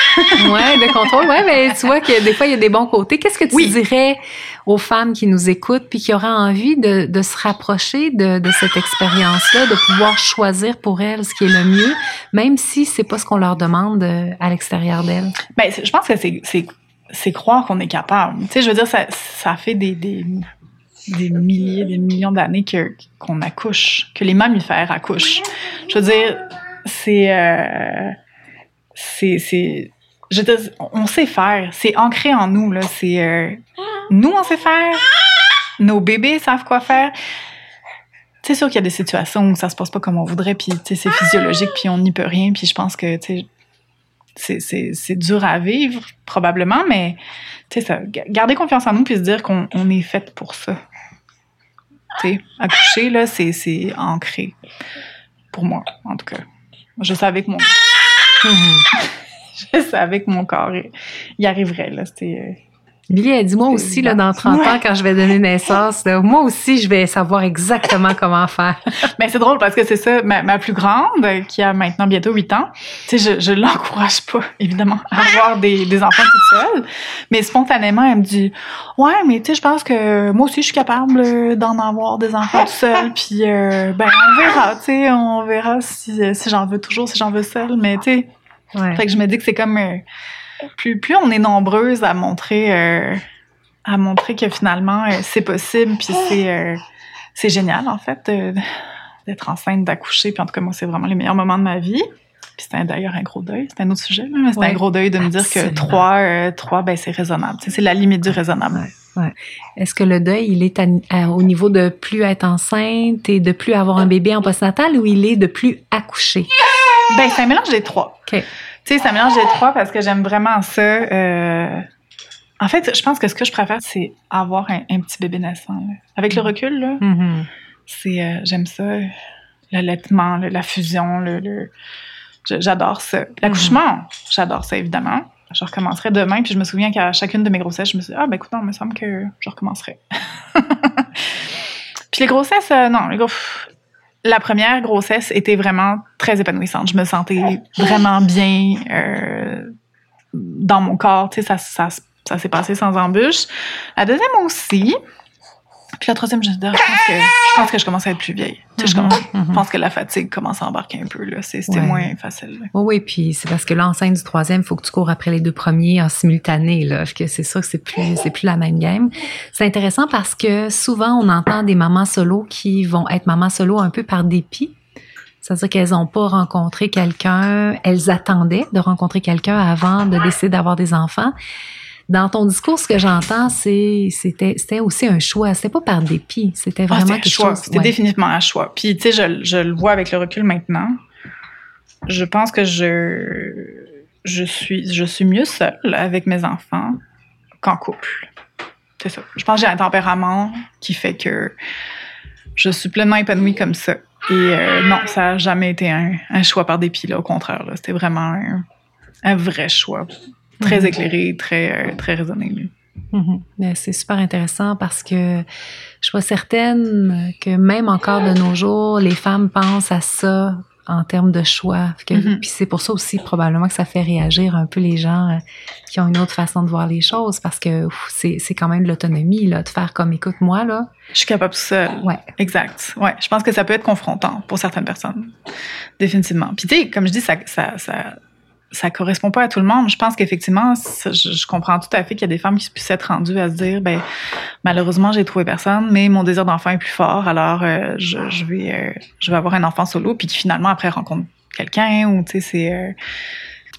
Ouais, de contrôle. Ouais, mais tu vois que des fois, il y a des bons côtés. Qu'est-ce que tu Oui. dirais aux femmes qui nous écoutent puis qui auraient envie de, de se rapprocher de, de cette expérience-là, de pouvoir choisir pour elles ce qui est le mieux, même si c'est pas ce qu'on leur demande euh, à l'extérieur d'elles? Ben, c'est- je pense que c'est, c'est, croire qu'on est capable. Tu sais, je veux dire, ça, ça fait des, des, milliers, des millions d'années que, qu'on accouche, que les mammifères accouchent. Je veux dire, c'est, euh, c'est, c'est, on sait faire. C'est ancré en nous, là. C'est, euh, nous, on sait faire. Nos bébés savent quoi faire. C'est sûr qu'il y a des situations où ça se passe pas comme on voudrait, puis c'est physiologique, puis on n'y peut rien, puis je pense que tu sais, c'est- dur à vivre, probablement, mais tu sais, garder confiance en nous, puis se dire qu'on on est fait pour ça. Tu sais, accoucher, là, c'est ancré. Pour moi, en tout cas. Je savais que mon, (laughs) je savais que mon corps il y arriverait, là. C'était. Billy, elle dit, moi aussi, là, dans 30 ans, quand je vais donner naissance, là, moi aussi, je vais savoir exactement (laughs) comment faire. Mais c'est drôle parce que c'est ça, ma, ma plus grande, qui a maintenant bientôt 8 ans, tu sais, je, je l'encourage pas, évidemment, à avoir des, des enfants toute seule. Mais spontanément, elle me dit, ouais, mais tu sais, je pense que moi aussi, je suis capable euh, d'en avoir des enfants toute seule. Puis, euh, ben, on verra, tu sais, on verra si, si j'en veux toujours, si j'en veux seule. Mais tu sais, Ouais. fait que je me dis que c'est comme euh, plus plus on est nombreuses à montrer euh, à montrer que finalement euh, c'est possible puis c'est euh, c'est génial en fait d'être enceinte d'accoucher puis en tout cas moi c'est vraiment les meilleurs moments de ma vie. Puis c'était d'ailleurs un gros deuil c'est un autre sujet mais c'était Ouais, un gros deuil de me dire que trois trois ben c'est raisonnable c'est la limite du raisonnable. Est-ce que le deuil, il est à- à- au niveau de plus être enceinte et de plus avoir un bébé en postnatal ou il est de plus accoucher? ben c'est un mélange des trois. OK. Tu sais, ça mélange les trois parce que j'aime vraiment ça. euh, En fait, je pense que ce que je préfère, c'est avoir un, un petit bébé naissant. là. Avec le recul, là, Mhm. c'est euh, j'aime ça. L'allaitement, la fusion, le, j'adore ça. L'accouchement, j'adore ça, évidemment. Je recommencerai demain, puis je me souviens qu'à chacune de mes grossesses, je me suis dit, ah, ben écoute, non, il me semble que je recommencerai. (laughs) puis les grossesses, euh, non, les gros, la première grossesse était vraiment très épanouissante. Je me sentais vraiment bien euh, dans mon corps. Tu sais, ça, ça, ça s'est passé sans embûche. La deuxième aussi. Puis la troisième, je, pense que, je pense que je commence à être plus vieille. Tu sais, je, commence- pense que la fatigue commence à embarquer un peu. C'était Ouais. moins facile. là. Oui, oui, puis c'est parce que là, du troisième, il faut que tu cours après les deux premiers en simultané. Là, que c'est sûr que c'est plus, c'est plus la même game. C'est intéressant parce que souvent, on entend des mamans solo qui vont être mamans solo un peu par dépit. C'est-à-dire qu'elles n'ont pas rencontré quelqu'un, elles attendaient de rencontrer quelqu'un avant de décider d'avoir des enfants. Dans ton discours, ce que j'entends, c'est c'était c'était aussi un choix. C'était pas par dépit. C'était Ah, vraiment c'était un quelque choix. chose. C'était ouais. définitivement un choix. Puis, tu sais, je, je le vois avec le recul maintenant. Je pense que je, je, suis, je suis mieux seule avec mes enfants qu'en couple. C'est ça. Je pense que j'ai un tempérament qui fait que je suis pleinement épanouie comme ça. Et euh, non, ça n'a jamais été un, un choix par dépit, là, au contraire. C'était vraiment un, un vrai choix. Très Mhm. éclairé, très, euh, très raisonné. Mhm. C'est super intéressant parce que je suis certaine que même encore de nos jours, les femmes pensent à ça en termes de choix. Mhm. Puis c'est pour ça aussi probablement que ça fait réagir un peu les gens euh, qui ont une autre façon de voir les choses parce que c'est quand même de l'autonomie là de faire comme écoute moi là. Je suis capable tout seul. Ouais. Exact. Ouais, je pense que ça peut être confrontant pour certaines personnes. Définitivement. Puis tu sais, comme je dis, ça, ça, ça, ça correspond pas à tout le monde. Je pense qu'effectivement, je, je comprends tout à fait qu'il y a des femmes qui puissent être rendues à se dire, ben malheureusement, j'ai trouvé personne, mais mon désir d'enfant est plus fort, alors euh, je, je vais, euh, je vais avoir un enfant solo, puis qui finalement après rencontre quelqu'un ou tu sais, c'est. euh,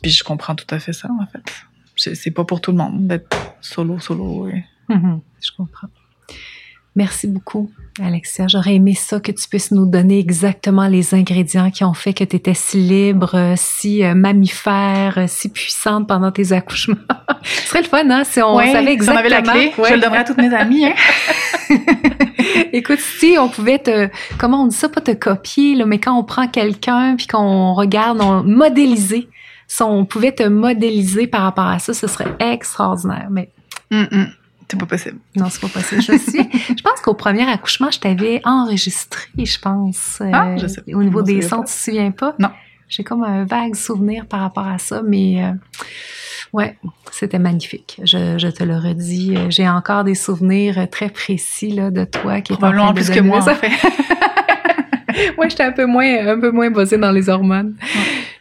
puis je comprends tout à fait ça en fait. C'est pas pour tout le monde d'être solo, solo. ouais. Mhm. Je comprends. Merci beaucoup, Alexia. J'aurais aimé ça que tu puisses nous donner exactement les ingrédients qui ont fait que tu étais si libre, euh, si euh, mammifère, euh, si puissante pendant tes accouchements. (laughs) Ce serait le fun, hein, si on Ouais, savait si on exactement. avait la clé, Ouais. je le donnerais à toutes mes amies. Hein? (laughs) Écoute, si on pouvait te, comment on dit ça, pas te copier, là, mais quand on prend quelqu'un puis qu'on regarde, on modéliser, si on pouvait te modéliser par rapport à ça, ce serait extraordinaire. Mais Hum, hum. C'est pas possible. Non, c'est pas possible. Je sais. je pense qu'au premier accouchement, je t'avais enregistré, je pense. euh, Ah, je sais. Au niveau des sons, pas. tu te souviens pas? Non. J'ai comme un vague souvenir par rapport à ça, mais euh, ouais, c'était magnifique. Je, je te le redis. euh, J'ai encore des souvenirs très précis là, de toi qui est en Probablement train de plus que moi, ça. en fait. (laughs) Moi, j'étais un peu moins, un peu moins buzzée dans les hormones.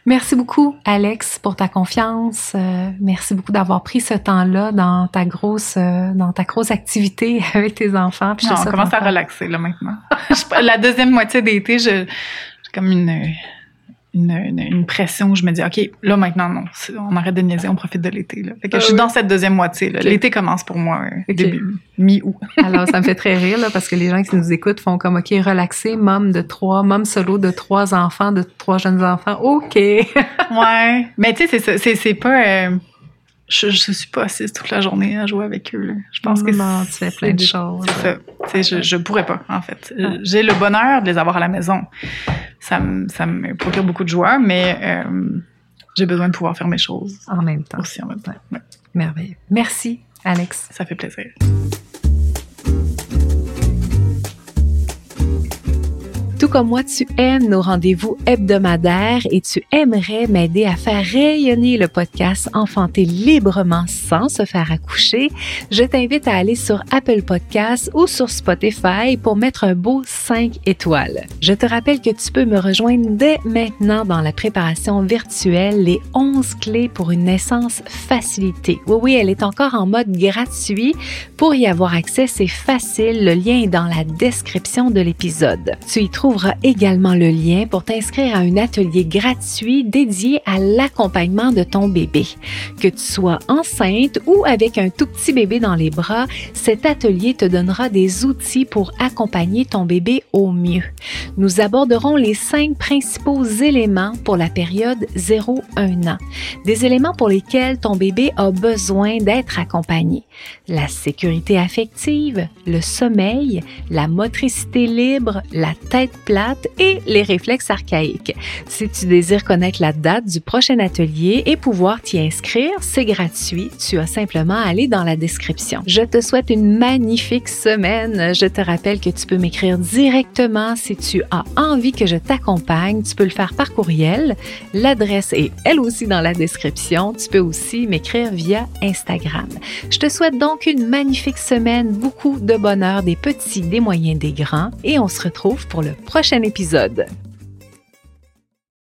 Merci beaucoup, Alex, pour ta confiance. Euh, merci beaucoup d'avoir pris ce temps-là dans ta grosse, euh, dans ta grosse activité (laughs) avec tes enfants. Puis Non, on commence à relaxer, là, maintenant. (laughs) Je- la deuxième moitié d'été, je- j'ai comme une, une, une, une pression où je me dis, OK, là, maintenant, non. On arrête de niaiser, on profite de l'été, là. Fait que Ah je suis oui. dans cette deuxième moitié, là. L'été commence pour moi, euh, début, mi-août. (laughs) Alors, ça me fait très rire, là, parce que les gens qui nous écoutent font comme, OK, relaxer, mom de trois, mom solo de trois enfants, de trois jeunes enfants. OK. (laughs) Ouais. Mais tu sais, c'est ça, c'est, c'est pas, euh, je, je suis pas assise toute la journée à jouer avec eux, là. Je pense que non, tu fais plein de choses. Ça. Tu sais, je, je pourrais pas, en fait. J'ai le bonheur de les avoir à la maison. Ça me, ça me procure beaucoup de joie, mais euh, j'ai besoin de pouvoir faire mes choses En même temps. aussi en même temps. Ouais, Merveilleux. Merci, Alex. ça fait plaisir. Comme moi, tu aimes nos rendez-vous hebdomadaires et tu aimerais m'aider à faire rayonner le podcast Enfanter librement sans se faire accoucher. Je t'invite à aller sur Apple Podcasts ou sur Spotify pour mettre un beau 5 étoiles. Je te rappelle que tu peux me rejoindre dès maintenant dans la préparation virtuelle Les 11 clés pour une naissance facilitée. Oui, oui, elle est encore en mode gratuit. Pour y avoir accès, c'est facile. Le lien est dans la description de l'épisode. Tu y également le lien pour t'inscrire à un atelier gratuit dédié à l'accompagnement de ton bébé. Que tu sois enceinte ou avec un tout petit bébé dans les bras, cet atelier te donnera des outils pour accompagner ton bébé au mieux. Nous aborderons les cinq principaux éléments pour la période 0-1 an. Des éléments pour lesquels ton bébé a besoin d'être accompagné la sécurité affective, le sommeil, la motricité libre, la tête plates et les réflexes archaïques. Si tu désires connaître la date du prochain atelier et pouvoir t'y inscrire, c'est gratuit. Tu as simplement à aller dans la description. Je te souhaite une magnifique semaine. Je te rappelle que tu peux m'écrire directement si tu as envie que je t'accompagne. Tu peux le faire par courriel. L'adresse est elle aussi dans la description. Tu peux aussi m'écrire via Instagram. Je te souhaite donc une magnifique semaine, beaucoup de bonheur, des petits, des moyens, des grands, et on se retrouve pour le prochain épisode.